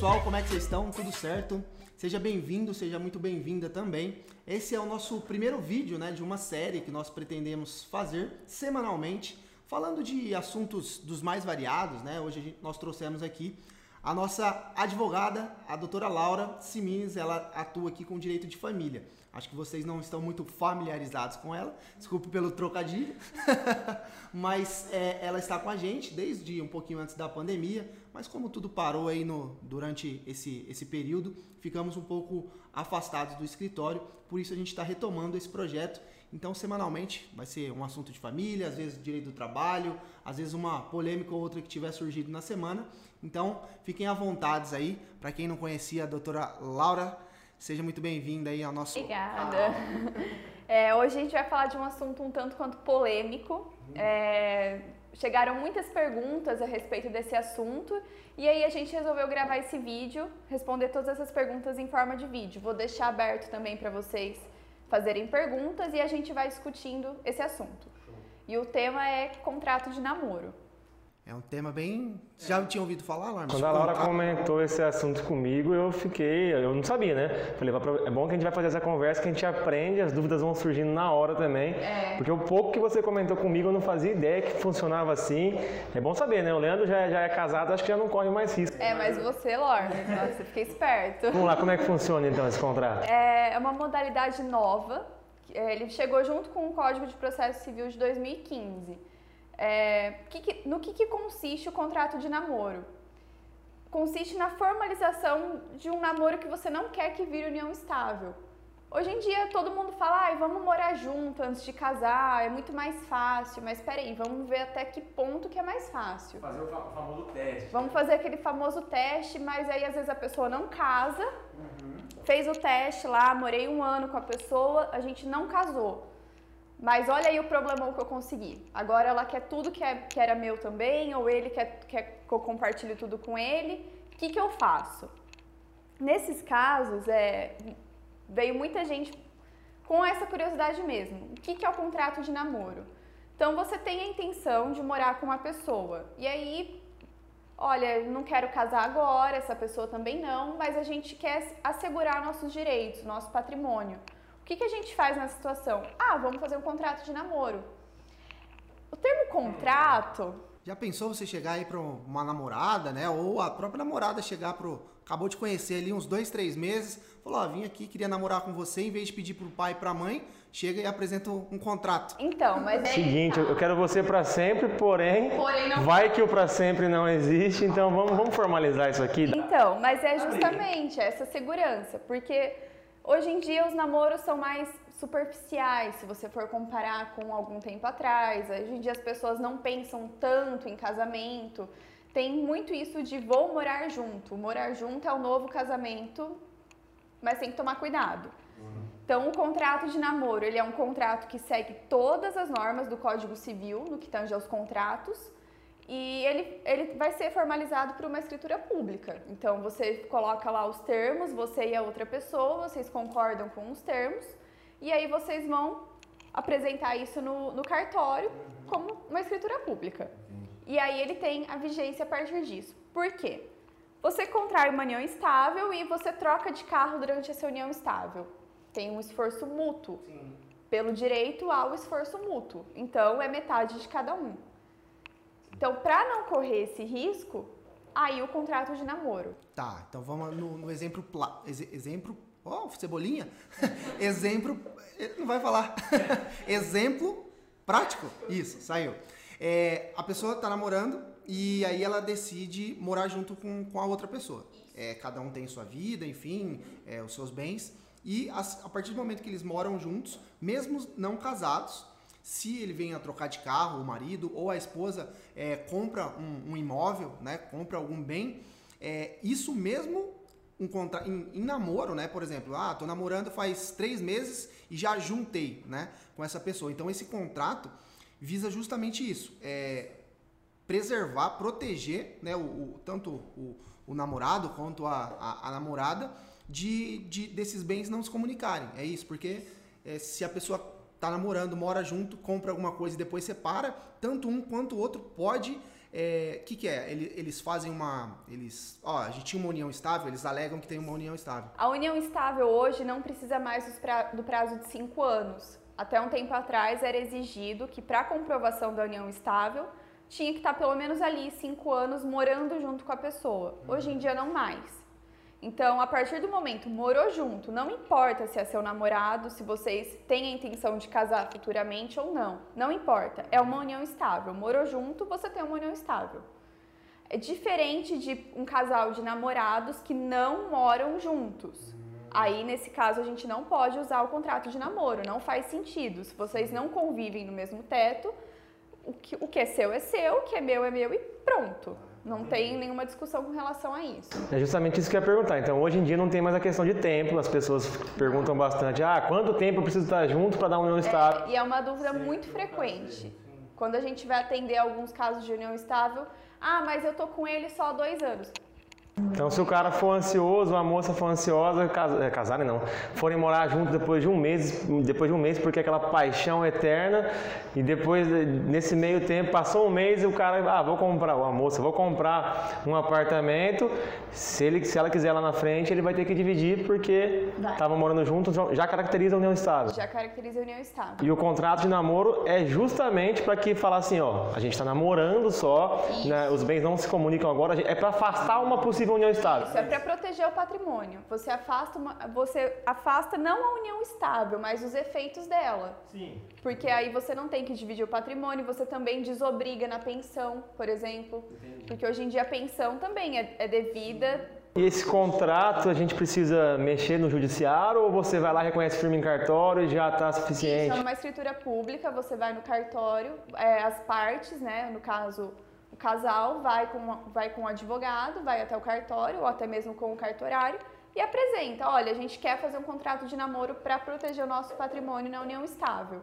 pessoal, como é que vocês estão? Tudo certo? Seja bem-vindo, seja muito bem-vinda também. Esse é o nosso primeiro vídeo né, de uma série que nós pretendemos fazer semanalmente, falando de assuntos dos mais variados. Né? Hoje gente, nós trouxemos aqui a nossa advogada, a doutora Laura Simines, ela atua aqui com direito de família. Acho que vocês não estão muito familiarizados com ela, desculpe pelo trocadilho, mas é, ela está com a gente desde um pouquinho antes da pandemia, mas como tudo parou aí no, durante esse, esse período, ficamos um pouco afastados do escritório, por isso a gente está retomando esse projeto. Então, semanalmente, vai ser um assunto de família, às vezes direito do trabalho, às vezes uma polêmica ou outra que tiver surgido na semana. Então, fiquem à vontade aí. Para quem não conhecia a doutora Laura, seja muito bem-vinda aí ao nosso. Obrigada. É, hoje a gente vai falar de um assunto um tanto quanto polêmico. É, chegaram muitas perguntas a respeito desse assunto e aí a gente resolveu gravar esse vídeo, responder todas essas perguntas em forma de vídeo. Vou deixar aberto também para vocês fazerem perguntas e a gente vai discutindo esse assunto. E o tema é contrato de namoro. É um tema bem. Você já tinha ouvido falar, Laura? Quando a Laura comentou esse assunto comigo, eu fiquei. Eu não sabia, né? Falei, é bom que a gente vai fazer essa conversa, que a gente aprende, as dúvidas vão surgindo na hora também. É. Porque o pouco que você comentou comigo, eu não fazia ideia que funcionava assim. É bom saber, né? O Leandro já, já é casado, acho que já não corre mais risco. É, mas você, Laura, você fica esperto. Vamos lá, como é que funciona então esse contrato? É uma modalidade nova. É, ele chegou junto com o Código de Processo Civil de 2015. É, que, no que, que consiste o contrato de namoro? Consiste na formalização de um namoro que você não quer que vire união estável. Hoje em dia todo mundo fala, ah, vamos morar junto antes de casar, é muito mais fácil, mas peraí, vamos ver até que ponto que é mais fácil. Fazer o famoso teste. Vamos fazer aquele famoso teste, mas aí às vezes a pessoa não casa, uhum. fez o teste lá, morei um ano com a pessoa, a gente não casou. Mas olha aí o problemão que eu consegui. Agora ela quer tudo que, é, que era meu também, ou ele quer, quer que eu compartilhe tudo com ele. O que, que eu faço? Nesses casos, é, veio muita gente com essa curiosidade mesmo. O que, que é o contrato de namoro? Então você tem a intenção de morar com uma pessoa. E aí, olha, não quero casar agora, essa pessoa também não, mas a gente quer assegurar nossos direitos, nosso patrimônio que, que a gente faz nessa situação? Ah, vamos fazer um contrato de namoro. O termo contrato. Já pensou você chegar aí para uma namorada, né? Ou a própria namorada chegar pro. Acabou de conhecer ali uns dois, três meses, falou: Ó, vim aqui, queria namorar com você, em vez de pedir pro pai e pra mãe, chega e apresenta um contrato. Então, mas é. Seguinte, eu quero você para sempre, porém. porém não... Vai que o para sempre não existe, então vamos, vamos formalizar isso aqui. Então, mas é justamente essa segurança, porque Hoje em dia os namoros são mais superficiais, se você for comparar com algum tempo atrás. Hoje em dia as pessoas não pensam tanto em casamento. Tem muito isso de vou morar junto. Morar junto é o novo casamento, mas tem que tomar cuidado. Então, o contrato de namoro, ele é um contrato que segue todas as normas do Código Civil, no que tange aos contratos, e ele, ele vai ser formalizado por uma escritura pública. Então você coloca lá os termos, você e a outra pessoa, vocês concordam com os termos, e aí vocês vão apresentar isso no, no cartório como uma escritura pública. E aí ele tem a vigência a partir disso. Por quê? Você contrai uma união estável e você troca de carro durante essa união estável. Tem um esforço mútuo. Sim. Pelo direito ao esforço mútuo. Então é metade de cada um. Então, para não correr esse risco, aí o contrato de namoro. Tá, então vamos no, no exemplo. Ex, exemplo. Ó, oh, cebolinha! exemplo. Não vai falar. exemplo prático. Isso, saiu. É, a pessoa tá namorando e aí ela decide morar junto com, com a outra pessoa. É, cada um tem sua vida, enfim, é, os seus bens. E a, a partir do momento que eles moram juntos, mesmo não casados, se ele vem a trocar de carro, o marido ou a esposa é, compra um, um, imóvel, né, compra algum bem, é, isso mesmo um contra... Em, em, namoro, né, por exemplo, ah, tô namorando faz três meses e já juntei, né, com essa pessoa. Então esse contrato visa justamente isso, é, preservar, proteger, né, o, o tanto o, o, namorado quanto a, a, a namorada de, de, desses bens não se comunicarem. É isso, porque é, se a pessoa tá namorando, mora junto, compra alguma coisa e depois separa, tanto um quanto o outro pode é, que, que é? Eles, eles fazem uma. Eles. Ó, a gente tinha uma união estável, eles alegam que tem uma união estável. A união estável hoje não precisa mais do prazo de cinco anos. Até um tempo atrás era exigido que, para comprovação da união estável, tinha que estar pelo menos ali cinco anos morando junto com a pessoa. Hoje em dia não mais. Então, a partir do momento morou junto, não importa se é seu namorado, se vocês têm a intenção de casar futuramente ou não, não importa, é uma união estável. Morou junto, você tem uma união estável. É diferente de um casal de namorados que não moram juntos. Aí, nesse caso, a gente não pode usar o contrato de namoro, não faz sentido. Se vocês não convivem no mesmo teto, o que, o que é seu é seu, o que é meu é meu e pronto. Não tem nenhuma discussão com relação a isso. É justamente isso que eu ia perguntar. Então, hoje em dia não tem mais a questão de tempo. As pessoas perguntam bastante: ah, quanto tempo eu preciso estar junto para dar uma união estável? É, e é uma dúvida muito frequente. Quando a gente vai atender alguns casos de união estável, ah, mas eu tô com ele só há dois anos. Então, se o cara for ansioso, a moça for ansiosa, cas é, casarem não, forem morar junto depois de um mês, depois de um mês, porque é aquela paixão eterna, e depois, nesse meio tempo, passou um mês e o cara, ah, vou comprar, a moça, vou comprar um apartamento, se, ele, se ela quiser lá na frente, ele vai ter que dividir, porque estavam morando juntos, já caracteriza a união estável. Já caracteriza a união estável. E o contrato de namoro é justamente para que falar assim, ó, a gente está namorando só, né, os bens não se comunicam agora, é para afastar uma possível possível união estável. Isso é para proteger o patrimônio. Você afasta, uma, você afasta não a união estável, mas os efeitos dela. Sim. Porque aí você não tem que dividir o patrimônio, você também desobriga na pensão, por exemplo. Entendi. Porque hoje em dia a pensão também é, é devida. E esse contrato a gente precisa mexer no judiciário ou você vai lá, reconhece firme em cartório e já está suficiente? Isso é uma escritura pública, você vai no cartório, é, as partes, né, no caso casal vai com, vai com o advogado, vai até o cartório ou até mesmo com o cartorário e apresenta: olha, a gente quer fazer um contrato de namoro para proteger o nosso patrimônio na união estável.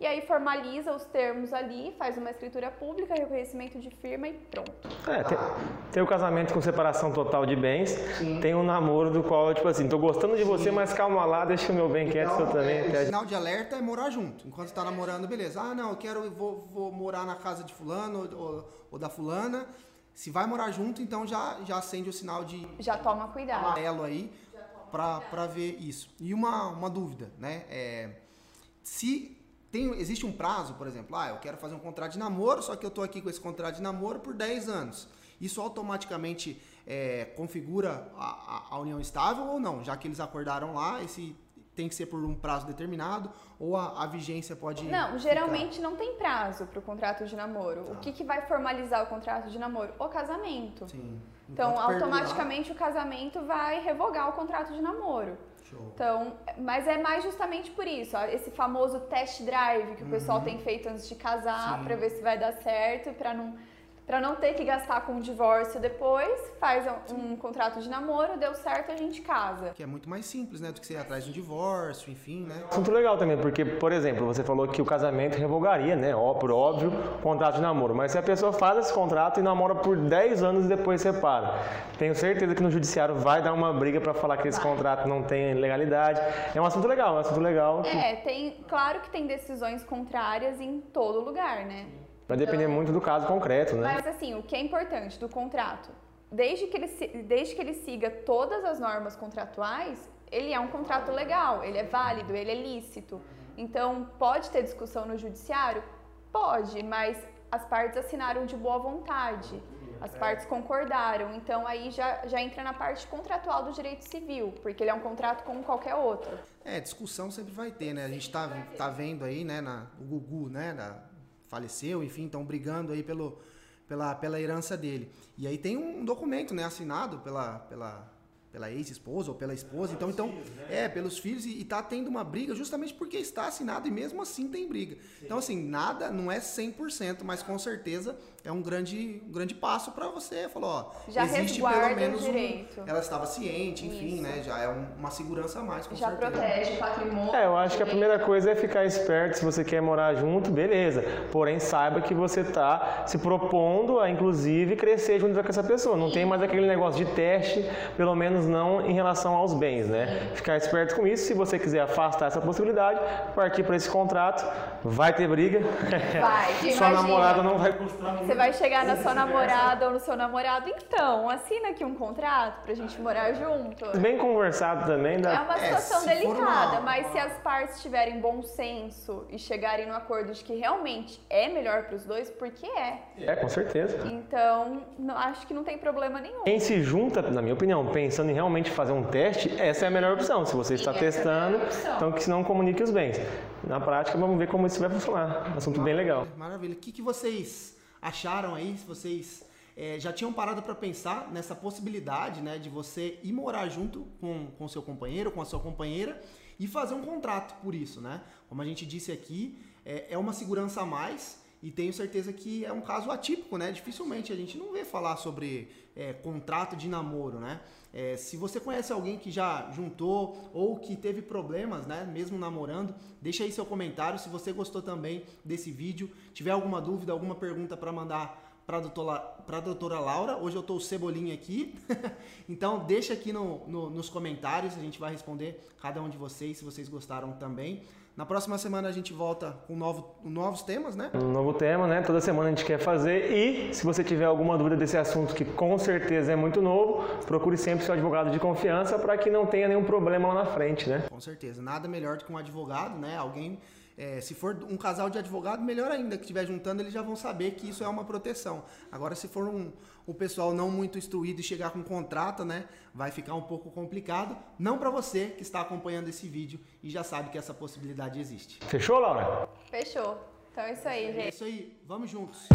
E aí formaliza os termos ali, faz uma escritura pública, reconhecimento de firma e pronto. É, tem, tem o casamento com separação total de bens, Sim. tem o um namoro do qual, tipo assim, tô gostando de você, Sim. mas calma lá, deixa o meu bem quieto, então, também. É, o sinal de alerta é morar junto. Enquanto está namorando, beleza. Ah, não, eu quero, vou, vou morar na casa de fulano ou, ou da fulana. Se vai morar junto, então já, já acende o sinal de... Já toma cuidado. Amarelo aí, para ver isso. E uma, uma dúvida, né? É, se tem, existe um prazo, por exemplo, ah, eu quero fazer um contrato de namoro, só que eu estou aqui com esse contrato de namoro por 10 anos. Isso automaticamente é, configura a, a, união estável ou não? Já que eles acordaram lá, esse tem que ser por um prazo determinado ou a, a vigência pode. Não, geralmente ficar... não tem prazo para o contrato de namoro. Tá. O que, que vai formalizar o contrato de namoro? O casamento. Sim. Então, automaticamente perdurar... o casamento vai revogar o contrato de namoro. Show. Então, mas é mais justamente por isso, ó, esse famoso test drive que o pessoal uhum. tem feito antes de casar para ver se vai dar certo, para não para não ter que gastar com um divórcio depois, faz um, um, contrato de namoro, deu certo, a gente casa. Que é muito mais simples, né, do que você ir atrás de um divórcio, enfim, né? Assunto legal também, porque, por exemplo, você falou que o casamento revogaria, né, ó, por óbvio, o contrato de namoro. Mas se a pessoa faz esse contrato e namora por 10 anos e depois separa, tenho certeza que no judiciário vai dar uma briga para falar que esse vai. contrato não tem legalidade. É um assunto legal, é um assunto legal. É, tem, claro que tem decisões contrárias em todo lugar, né? Vai depender então, muito do caso concreto, né? Mas assim, o que é importante do contrato, desde que ele, desde que ele siga todas as normas contratuais, ele é um contrato legal, ele é válido, ele é lícito. Então, pode ter discussão no judiciário? Pode, mas as partes assinaram de boa vontade. As partes concordaram, então aí já, já entra na parte contratual do direito civil, porque ele é um contrato como qualquer outro. É, discussão sempre vai ter, né? A gente tá, tá vendo aí, né, na, o Gugu, né, na, faleceu, enfim, estão brigando aí pelo, pela, pela herança dele. E aí tem um documento, né, assinado pela, pela, pela ex-esposa ou pela esposa. Então, então filhos, né? é, pelos filhos e, está tendo uma briga justamente porque está assinado e mesmo assim tem briga. Sim. Então, assim, nada, não é 100%, mas com certeza é um grande, um grande passo para você. Falou, ó, já existe pelo menos um, ela estava ciente, enfim, Isso. né? Já é um, uma segurança a mais, com já certeza. protege o patrimônio. É, eu acho que a primeira coisa é ficar esperto. Se você quer morar junto, beleza. Porém, saiba que você está se propondo a, inclusive, crescer junto com essa pessoa. Não tem mais aquele negócio de teste, pelo menos menos não em relação aos bens, né? Ficar esperto com isso. Se você quiser afastar essa possibilidade, partir para esse contrato, vai ter briga. Vai, Sua imagina. namorada não vai gostar Você vai chegar na sua namorada ou no seu namorado, então, assina aqui um contrato pra gente morar junto. Bem conversado também, É dá. uma É, situação for delicada, uma- mas se as partes tiverem bom senso e chegarem no acordo de que realmente é melhor pros dois, porque é. É, com certeza. Então, não- acho que não tem problema nenhum. Quem se junta, na minha opinião, pensando em realmente fazer um teste, essa é a melhor opção. Se você está Sim, é testando, opção. então que se não comunique os bens. Na prática, vamos ver como isso vai funcionar. Assunto bem legal. Maravilha. O que, que vocês acharam aí? Se vocês eh, já tinham parado para pensar nessa possibilidade, né, de você ir morar junto com com seu companheiro, com a sua companheira e fazer um contrato por isso, né? Como a gente disse aqui, é, é uma segurança a mais e tenho certeza que é um caso atípico, né? Dificilmente a gente não vê falar sobre eh, contrato de namoro, né? Eh, se você conhece alguém que já juntou ou que teve problemas, né, mesmo namorando, deixa aí seu comentário. Se você gostou também desse vídeo, tiver alguma dúvida, alguma pergunta para mandar para a doutora, doutora Laura. Hoje eu tô o Cebolinha aqui. então deixa aqui no, no- nos comentários, a gente vai responder cada um de vocês, se vocês gostaram também. Na próxima semana a gente volta com novo, novos temas, né? Um novo tema, né? Toda semana a gente quer fazer. E se você tiver alguma dúvida desse assunto, que com certeza é muito novo, procure sempre seu advogado de confiança para que não tenha nenhum problema lá na frente, né? Com certeza. Nada melhor do que um advogado, né? Alguém, é, se for um casal de advogado, melhor ainda, que estiver juntando, eles já vão saber que isso é uma proteção. Agora, se for um, um pessoal não muito instruído e chegar com um contrato, né? Vai ficar um pouco complicado. Não para você que está acompanhando esse vídeo e já sabe que essa possibilidade existe. Fechou, Laura? Fechou. Então é isso aí, É gente. isso aí. Vamos juntos.